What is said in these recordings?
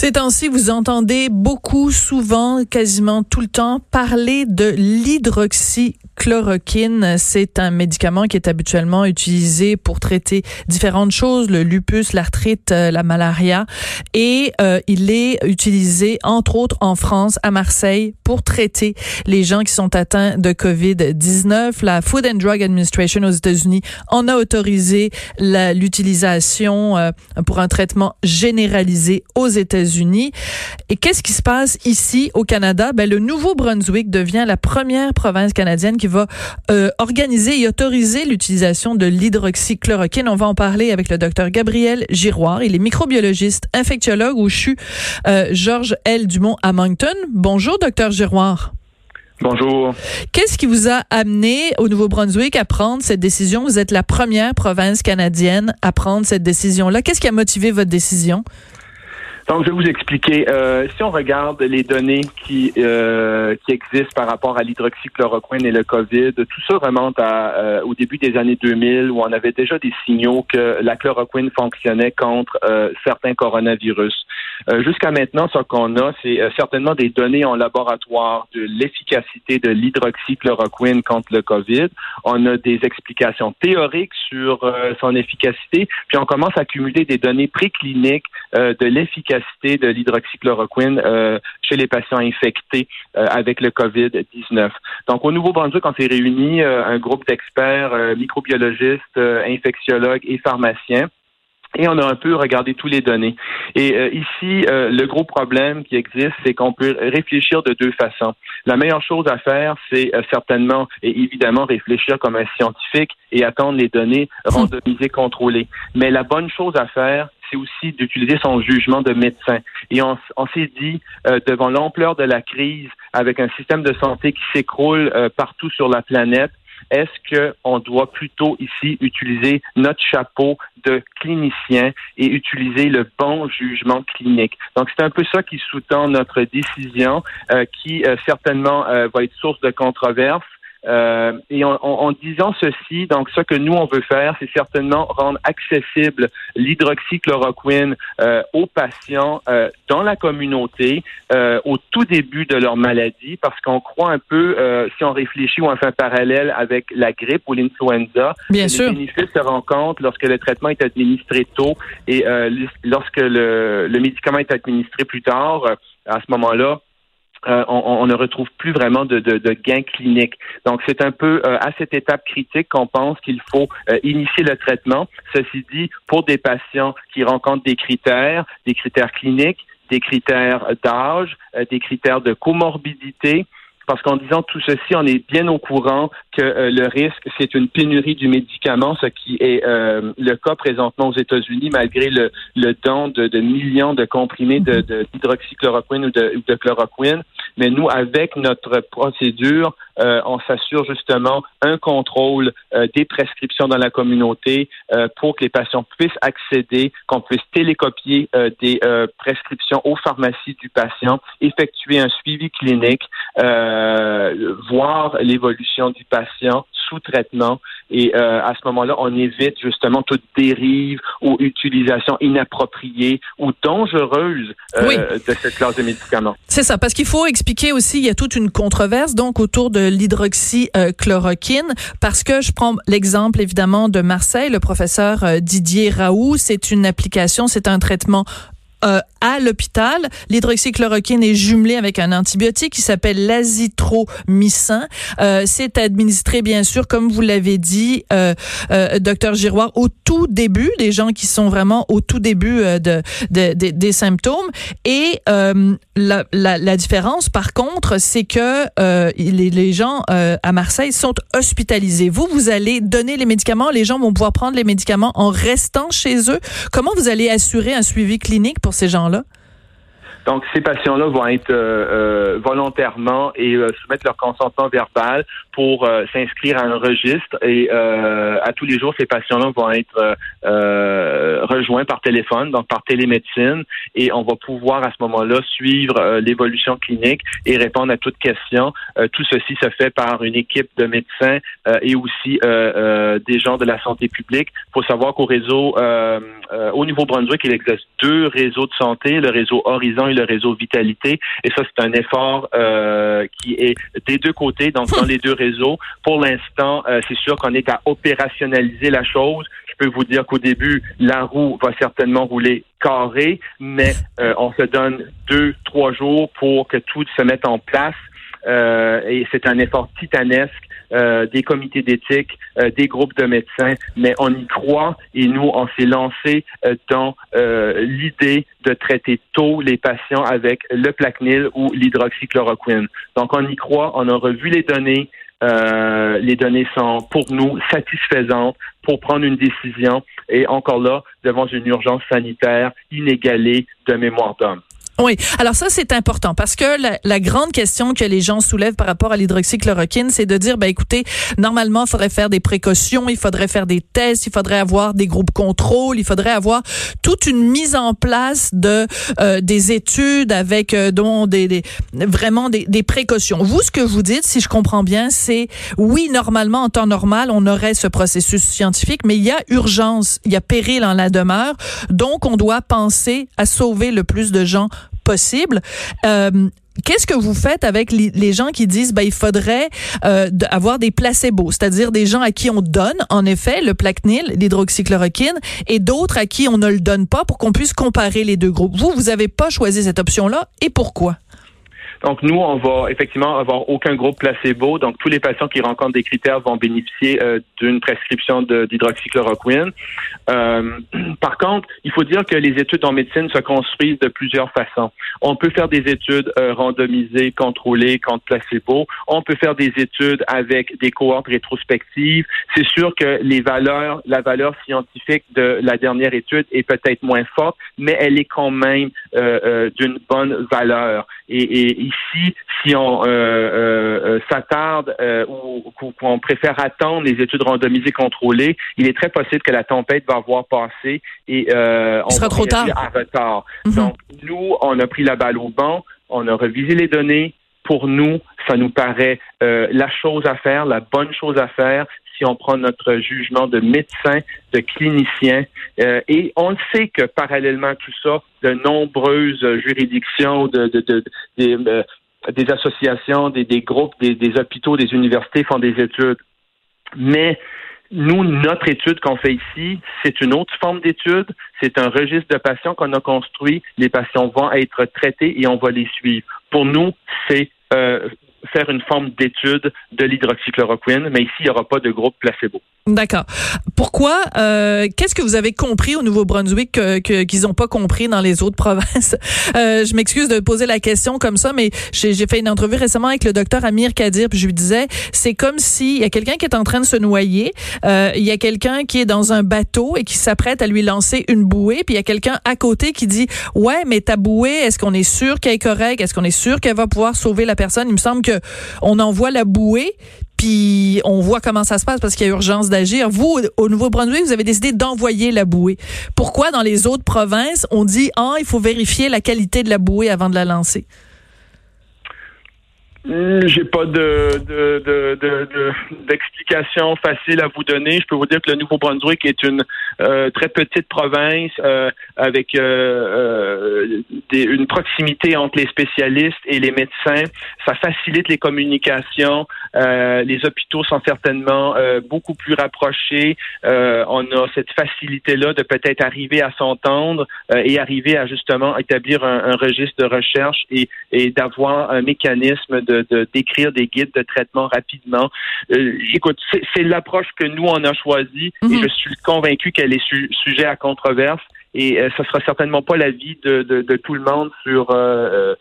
Ces temps-ci, vous entendez beaucoup, souvent, quasiment tout le temps, parler de l'hydroxychloroquine. C'est un médicament qui est habituellement utilisé pour traiter différentes choses, le lupus, l'arthrite, euh, la malaria. Et euh, il est utilisé, entre autres, en France, à Marseille, pour traiter les gens qui sont atteints de COVID-19. La Food and Drug Administration aux États-Unis en a autorisé l'utilisation euh, pour un traitement généralisé aux États-Unis unis Et qu'est-ce qui se passe ici au Canada? Ben, le Nouveau-Brunswick devient la première province canadienne qui va euh, organiser et autoriser l'utilisation de l'hydroxychloroquine. On va en parler avec le docteur Gabriel Giroir. Il est microbiologiste, infectiologue au CHU euh, Georges L. Dumont à Moncton. Bonjour, docteur Giroir. Bonjour. Qu'est-ce qui vous a amené au Nouveau-Brunswick à prendre cette décision? Vous êtes la première province canadienne à prendre cette décision-là. Qu'est-ce qui a motivé votre décision? Donc, je vais vous expliquer. Euh, si on regarde les données qui euh, qui existent par rapport à l'hydroxychloroquine et le COVID, tout ça remonte à euh, au début des années 2000 où on avait déjà des signaux que la chloroquine fonctionnait contre certains coronavirus. Jusqu'à maintenant, ce qu'on a, c'est certainement des données en laboratoire de l'efficacité de l'hydroxychloroquine contre le COVID. On a des explications théoriques sur son efficacité, puis on commence à accumuler des données précliniques de l'efficacité de l'hydroxychloroquine euh, chez les patients infectés euh, avec le COVID-19. Donc, au Nouveau-Brunswick, on s'est réuni euh, un groupe d'experts, microbiologistes, infectiologues et pharmaciens. Et on a un peu regardé tous les données. Et ici, le gros problème qui existe, c'est qu'on peut réfléchir de deux façons. La meilleure chose à faire, c'est certainement et évidemment réfléchir comme un scientifique et attendre les données randomisées, contrôlées. Mais la bonne chose à faire, c'est aussi d'utiliser son jugement de médecin. Et on, s'est dit, euh, devant l'ampleur de la crise, avec un système de santé qui s'écroule euh, partout sur la planète, est-ce qu'on doit plutôt ici utiliser notre chapeau de clinicien et utiliser le bon jugement clinique? Donc, c'est un peu ça qui sous-tend notre décision, euh, qui certainement va être source de controverse. Euh, et en, disant ceci, donc ce que nous on veut faire, c'est certainement rendre accessible l'hydroxychloroquine euh, aux patients euh, dans la communauté au tout début de leur maladie, parce qu'on croit un peu, si on réfléchit ou on fait un parallèle avec la grippe ou l'influenza, les bénéfices se rencontrent lorsque le traitement est administré tôt et lorsque le, le médicament est administré plus tard. à ce moment-là, euh, on, ne retrouve plus vraiment de, de, gains cliniques. Donc, c'est un peu euh, à cette étape critique qu'on pense qu'il faut euh, initier le traitement. Ceci dit, pour des patients qui rencontrent des critères, des critères cliniques, des critères d'âge, des critères de comorbidité, parce qu'en disant tout ceci, on est bien au courant que euh, le risque, c'est une pénurie du médicament, ce qui est euh, le cas présentement aux États-Unis, malgré le, le don de, de, millions de comprimés d'hydroxychloroquine ou de, de chloroquine. Mais nous, avec notre procédure, euh, on s'assure justement un contrôle des prescriptions dans la communauté pour que les patients puissent accéder, qu'on puisse télécopier des prescriptions aux pharmacies du patient, effectuer un suivi clinique. Euh, voir l'évolution du patient sous traitement et euh, à ce moment-là, on évite justement toute dérive ou utilisation inappropriée ou dangereuse euh, de cette classe de médicaments. C'est ça, parce qu'il faut expliquer aussi, il y a toute une controverse donc autour de l'hydroxychloroquine, parce que je prends l'exemple évidemment de Marseille, le professeur Didier Raoult, c'est une application, c'est un traitement euh, à l'hôpital. L'hydroxychloroquine est jumelé avec un antibiotique qui s'appelle l'azithromycin. Euh, c'est administré, bien sûr, comme vous l'avez dit, euh, euh, docteur Giroir, au tout début, des gens qui sont vraiment au tout début euh, de, de, des symptômes. Et la, la, différence, par contre, c'est que les, les, gens à Marseille sont hospitalisés. Vous, vous allez donner les médicaments, les gens vont pouvoir prendre les médicaments en restant chez eux. Comment vous allez assurer un suivi clinique pour ces gens-là? Donc, ces patients-là vont être volontairement et soumettre leur consentement verbal pour s'inscrire à un registre et à tous les jours, ces patients-là vont être rejoints par téléphone, donc par télémédecine, et on va pouvoir à ce moment-là suivre l'évolution clinique et répondre à toutes questions. tout ceci se fait par une équipe de médecins et aussi des gens de la santé publique. Il faut savoir qu'au réseau, au niveau Brunswick, il existe deux réseaux de santé, le réseau Horizon le réseau Vitalité. Et ça, c'est un effort euh, qui est des deux côtés, donc dans les deux réseaux. Pour l'instant, euh, c'est sûr qu'on est à opérationnaliser la chose. Je peux vous dire qu'au début, la roue va certainement rouler carré, mais euh, on se donne deux, trois jours pour que tout se mette en place. Et c'est un effort titanesque euh, des comités d'éthique, euh, des groupes de médecins, mais on y croit et nous, on s'est lancé euh, dans l'idée de traiter tôt les patients avec le Plaquenil ou l'hydroxychloroquine. Donc, on y croit, on a revu les données. les données sont pour nous satisfaisantes pour prendre une décision et encore là, devant une urgence sanitaire inégalée de mémoire d'homme. Oui. Alors ça, c'est important parce que la, grande question que les gens soulèvent par rapport à l'hydroxychloroquine, c'est de dire, ben écoutez, normalement, il faudrait faire des précautions, il faudrait faire des tests, il faudrait avoir des groupes contrôle, il faudrait avoir toute une mise en place de euh, des études avec euh, dont des, des vraiment des, des, précautions. Vous, ce que vous dites, si je comprends bien, c'est oui, normalement, en temps normal, on aurait ce processus scientifique, mais il y a urgence, il y a péril en la demeure, donc on doit penser à sauver le plus de gens possible. Euh, qu'est-ce que vous faites avec les, gens qui disent ben il faudrait euh, avoir des placebos, c'est-à-dire des gens à qui on donne en effet le Plaquenil, l'hydroxychloroquine, et d'autres à qui on ne le donne pas pour qu'on puisse comparer les deux groupes. Vous, vous n'avez pas choisi cette option-là et pourquoi? Donc, nous, on va effectivement avoir aucun groupe placebo. Donc, tous les patients qui rencontrent des critères vont bénéficier euh, d'une prescription d'hydroxychloroquine. Euh, par contre, il faut dire que les études en médecine se construisent de plusieurs façons. On peut faire des études euh, randomisées, contrôlées contre placebo. On peut faire des études avec des cohortes rétrospectives. C'est sûr que les valeurs, la valeur scientifique de la dernière étude est peut-être moins forte, mais elle est quand même euh, d'une bonne valeur. Ici, si on euh, euh, euh s'attarde ou qu'on préfère attendre les études randomisées contrôlées, il est très possible que la tempête va avoir passé et on sera trop tard. à retard. Mhm. Donc, nous, on a pris la balle au banc, on a revisé les données. Pour nous, ça nous paraît la chose à faire, la bonne chose à faire si on prend notre jugement de médecin, de clinicien. Euh, et on sait que parallèlement à tout ça, de nombreuses juridictions, de, de, des, euh, des, associations, des, des groupes, des, des, hôpitaux, des universités font des études. Mais nous, notre étude qu'on fait ici, c'est une autre forme d'étude. C'est un registre de patients qu'on a construit. Les patients vont être traités et on va les suivre. Pour nous, c'est euh, faire une forme d'étude de l'hydroxychloroquine, mais ici, il n'y aura pas de groupe placebo. D'accord. Pourquoi euh, Qu'est-ce que vous avez compris au Nouveau-Brunswick que, qu'ils n'ont pas compris dans les autres provinces? Euh, Je m'excuse de poser la question comme ça, mais j'ai, fait une entrevue récemment avec le docteur Amir Kadir, puis je lui disais, c'est comme s'il y a quelqu'un qui est en train de se noyer, euh, il y a quelqu'un qui est dans un bateau et qui s'apprête à lui lancer une bouée, puis il y a quelqu'un à côté qui dit, ouais, mais ta bouée, est-ce qu'on est sûr qu'elle est correcte? Est-ce qu'on est sûr qu'elle va pouvoir sauver la personne? Il me semble que on envoie la bouée, puis on voit comment ça se passe parce qu'il y a urgence d'agir. Vous, au Nouveau-Brunswick, vous avez décidé d'envoyer la bouée. Pourquoi dans les autres provinces, on dit, ah, il faut vérifier la qualité de la bouée avant de la lancer? Hmm, j'ai pas de, d'explication facile à vous donner. Je peux vous dire que le Nouveau-Brunswick est une euh, très petite province euh, avec euh, une proximité entre les spécialistes et les médecins. Ça facilite les communications. Les hôpitaux sont certainement beaucoup plus rapprochés. on a cette facilité-là de peut-être arriver à s'entendre et arriver à justement établir un, registre de recherche et, et d'avoir un mécanisme de d'écrire des guides de traitement rapidement. Euh, écoute, c'est l'approche que nous on a choisie et mhm. je suis convaincu qu'elle est sujet à controverse et euh, ce sera certainement pas l'avis de, de, tout le monde sur euh,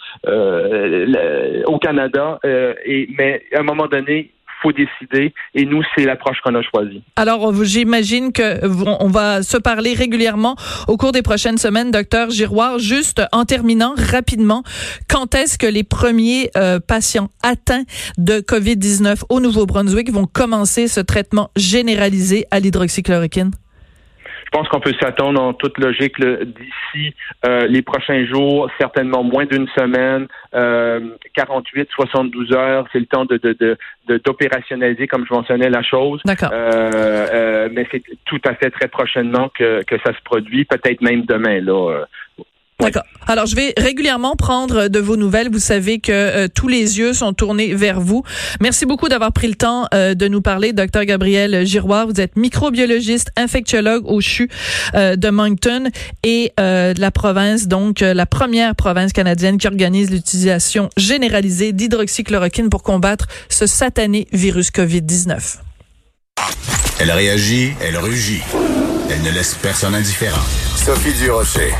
au Canada. mais à un moment donné, faut décider. Et nous, c'est l'approche qu'on a choisie. Alors, j'imagine que on va se parler régulièrement au cours des prochaines semaines, docteur Giroir. Juste en terminant rapidement, quand est-ce que les premiers euh, patients atteints de COVID-19 au Nouveau-Brunswick vont commencer ce traitement généralisé à l'hydroxychloroquine? Je pense qu'on peut s'attendre en toute logique d'ici euh, les prochains jours, certainement moins d'une semaine, euh, 48, 72 heures, c'est le temps de, d'opérationnaliser, comme je mentionnais, la chose. D'accord. Euh, euh, mais c'est tout à fait très prochainement que, que ça se produit, peut-être même demain. Là, D'accord. Alors, je vais régulièrement prendre de vos nouvelles. Vous savez que euh, tous les yeux sont tournés vers vous. Merci beaucoup d'avoir pris le temps euh, de nous parler, docteur Gabriel Giroir. Vous êtes microbiologiste, infectiologue au CHU euh, de Moncton et de la province, donc la première province canadienne qui organise l'utilisation généralisée d'hydroxychloroquine pour combattre ce satané virus COVID-19. Elle réagit, elle rugit. Elle ne laisse personne indifférent. Sophie Durocher.